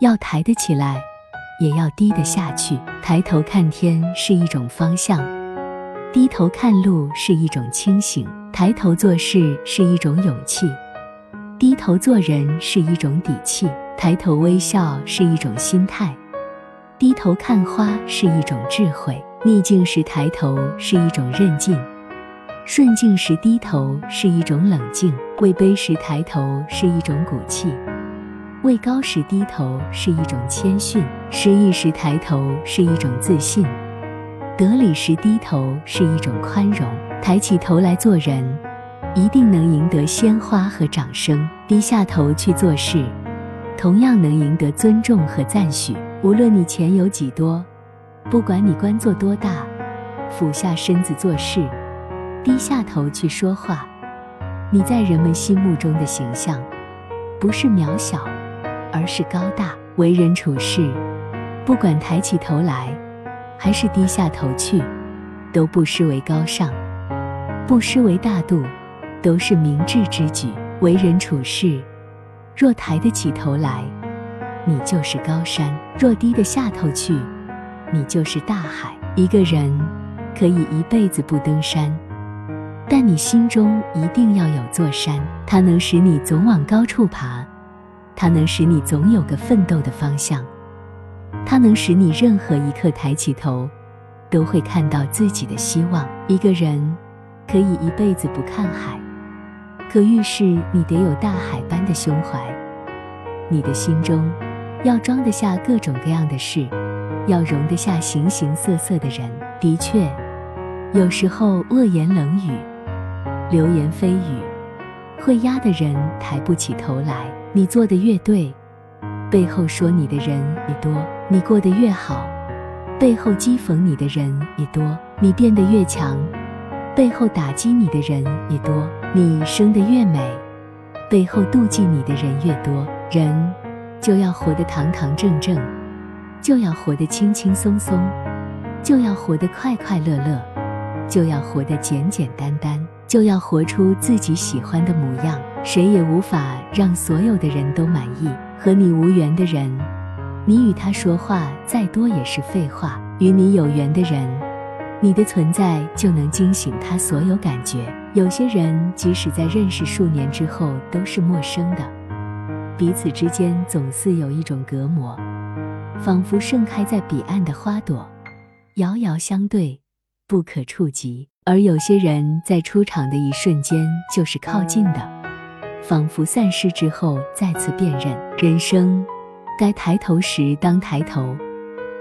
要抬得起来，也要低得下去。抬头看天是一种方向，低头看路是一种清醒。抬头做事是一种勇气，低头做人是一种底气。抬头微笑是一种心态，低头看花是一种智慧。逆境时抬头是一种韧劲，顺境时低头是一种冷静。位卑时抬头是一种骨气，位高时低头是一种谦逊。失意时抬头是一种自信，得理时低头是一种宽容。抬起头来做人，一定能赢得鲜花和掌声；低下头去做事，同样能赢得尊重和赞许。无论你钱有几多，不管你官做多大，俯下身子做事，低下头去说话，你在人们心目中的形象，不是渺小，而是高大。为人处事，不管抬起头来，还是低下头去，都不失为高尚。不失为大度，都是明智之举。为人处事，若抬得起头来，你就是高山；若低得下头去，你就是大海。一个人可以一辈子不登山，但你心中一定要有座山，它能使你总往高处爬，它能使你总有个奋斗的方向，它能使你任何一刻抬起头，都会看到自己的希望。一个人。可以一辈子不看海，可遇事你得有大海般的胸怀。你的心中要装得下各种各样的事，要容得下形形色色的人。的确，有时候恶言冷语、流言蜚语会压的人抬不起头来。你做的越对，背后说你的人越多；你过得越好，背后讥讽你的人也多；你变得越强。背后打击你的人越多，你生得越美，背后妒忌你的人越多。人就要活得堂堂正正，就要活得轻轻松松，就要活得快快乐乐，就要活得简简单单，就要活出自己喜欢的模样。谁也无法让所有的人都满意。和你无缘的人，你与他说话再多也是废话；与你有缘的人。你的存在就能惊醒他所有感觉。有些人即使在认识数年之后都是陌生的，彼此之间总似有一种隔膜，仿佛盛开在彼岸的花朵，遥遥相对，不可触及。而有些人在出场的一瞬间就是靠近的，仿佛散失之后再次辨认。人生该抬头时当抬头。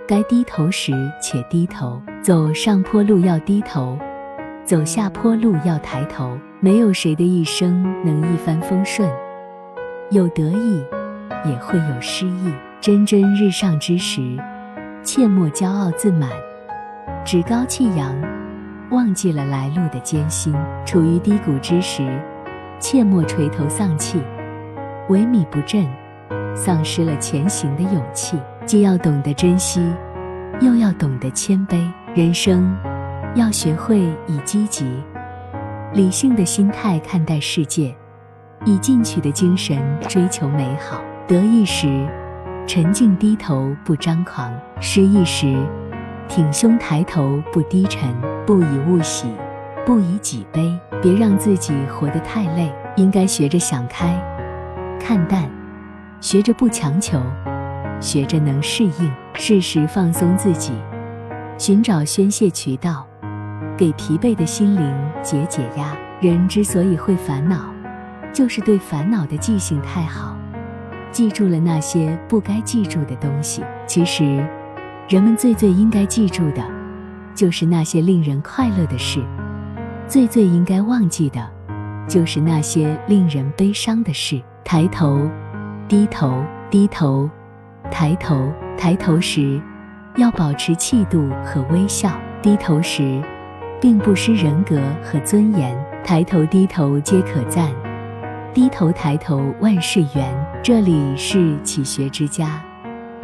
该低头时且低头，走上坡路要低头，走下坡路要抬头。没有谁的一生能一帆风顺，有得意，也会有失意。蒸蒸日上之时，切莫骄傲自满，趾高气扬，忘记了来路的艰辛。处于低谷之时，切莫垂头丧气，萎靡不振，丧失了前行的勇气。既要懂得珍惜，又要懂得谦卑。人生要学会以积极、理性的心态看待世界，以进取的精神追求美好。得意时，沉静低头不张狂；失意时，挺胸抬头不低沉。不以物喜，不以己悲。别让自己活得太累，应该学着想开、看淡，学着不强求。学着能适应，适时放松自己，寻找宣泄渠道，给疲惫的心灵解解压。人之所以会烦恼，就是对烦恼的记性太好，记住了那些不该记住的东西。其实，人们最最应该记住的，就是那些令人快乐的事；最最应该忘记的，就是那些令人悲伤的事。抬头，低头，低头。抬头，抬头时要保持气度和微笑；低头时，并不失人格和尊严。抬头低头皆可赞，低头抬头万事圆。这里是启学之家，